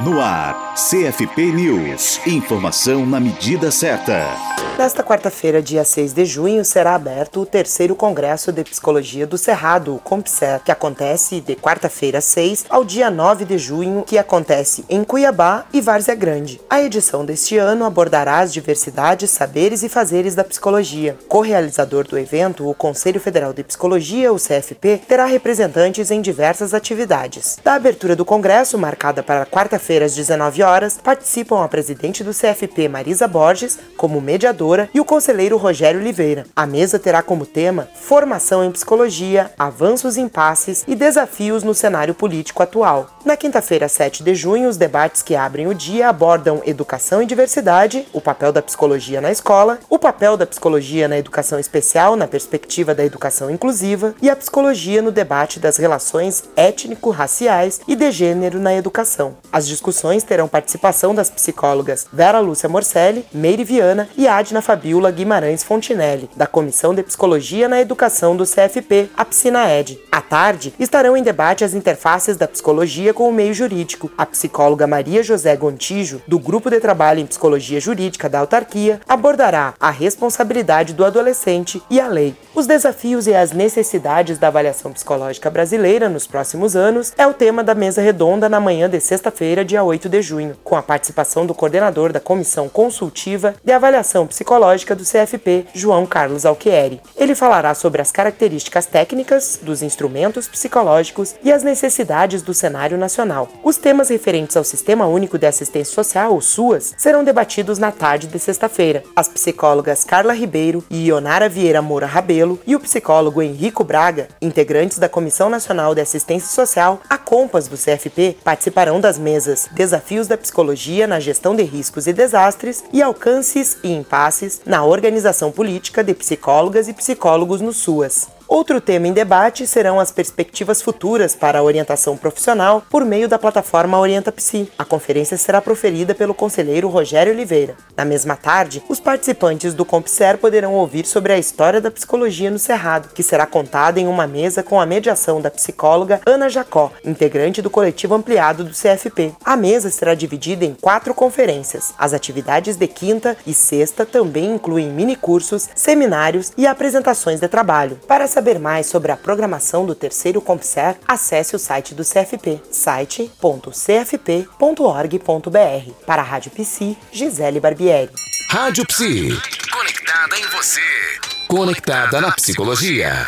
No ar, CFP News. Informação na medida certa. Nesta quarta-feira, dia 6 de junho, será aberto o terceiro Congresso de Psicologia do Cerrado, o COMPSER, que acontece de quarta-feira 6 ao dia 9 de junho, que acontece em Cuiabá e Várzea Grande. A edição deste ano abordará as diversidades, saberes e fazeres da psicologia. Co-realizador do evento, o Conselho Federal de Psicologia, o CFP, terá representantes em diversas atividades. Da abertura do Congresso, marcada para quarta Quarta-feira, às 19 horas, participam a presidente do CFP, Marisa Borges, como mediadora, e o conselheiro Rogério Oliveira. A mesa terá como tema Formação em Psicologia, Avanços, Impasses e Desafios no Cenário Político Atual. Na quinta-feira, 7 de junho, os debates que abrem o dia abordam educação e diversidade, o papel da psicologia na escola, o papel da psicologia na educação especial na perspectiva da educação inclusiva e a psicologia no debate das relações étnico-raciais e de gênero na educação. As discussões terão participação das psicólogas Vera Lúcia Morcelli, Meire Viana e Adna Fabiola Guimarães Fontinelli, da Comissão de Psicologia na Educação do CFP, a Piscina Ed. À tarde, estarão em debate as interfaces da psicologia com o meio jurídico. A psicóloga Maria José Gontijo, do Grupo de Trabalho em Psicologia Jurídica da Autarquia, abordará a responsabilidade do adolescente e a lei. Os desafios e as necessidades da avaliação psicológica brasileira nos próximos anos é o tema da mesa redonda na manhã de sexta-feira, dia 8 de junho, com a participação do coordenador da Comissão Consultiva de Avaliação Psicológica do CFP, João Carlos Alquieri. Ele falará sobre as características técnicas dos instrumentos psicológicos e as necessidades do cenário nacional. Os temas referentes ao Sistema Único de Assistência Social, o SUAS, serão debatidos na tarde de sexta-feira. As psicólogas Carla Ribeiro e Ionara Vieira Moura Rabelo e o psicólogo Henrico Braga, integrantes da Comissão Nacional de Assistência Social, a Compas do CFP, participarão das mesas Desafios da Psicologia na Gestão de Riscos e Desastres e Alcances e Impasses na Organização Política de Psicólogas e Psicólogos no SUAS. Outro tema em debate serão as perspectivas futuras para a orientação profissional por meio da plataforma Orienta Psi. A conferência será proferida pelo conselheiro Rogério Oliveira. Na mesma tarde, os participantes do Compser poderão ouvir sobre a história da psicologia no Cerrado, que será contada em uma mesa com a mediação da psicóloga Ana Jacó, integrante do coletivo ampliado do CFP. A mesa será dividida em quatro conferências. As atividades de quinta e sexta também incluem minicursos, seminários e apresentações de trabalho. Para saber mais sobre a programação do terceiro Compser, acesse o site do CFP, site.cfp.org.br. Para a Rádio Psi, Gisele Barbieri. Rádio Psi. Conectada em você. Conectada na psicologia.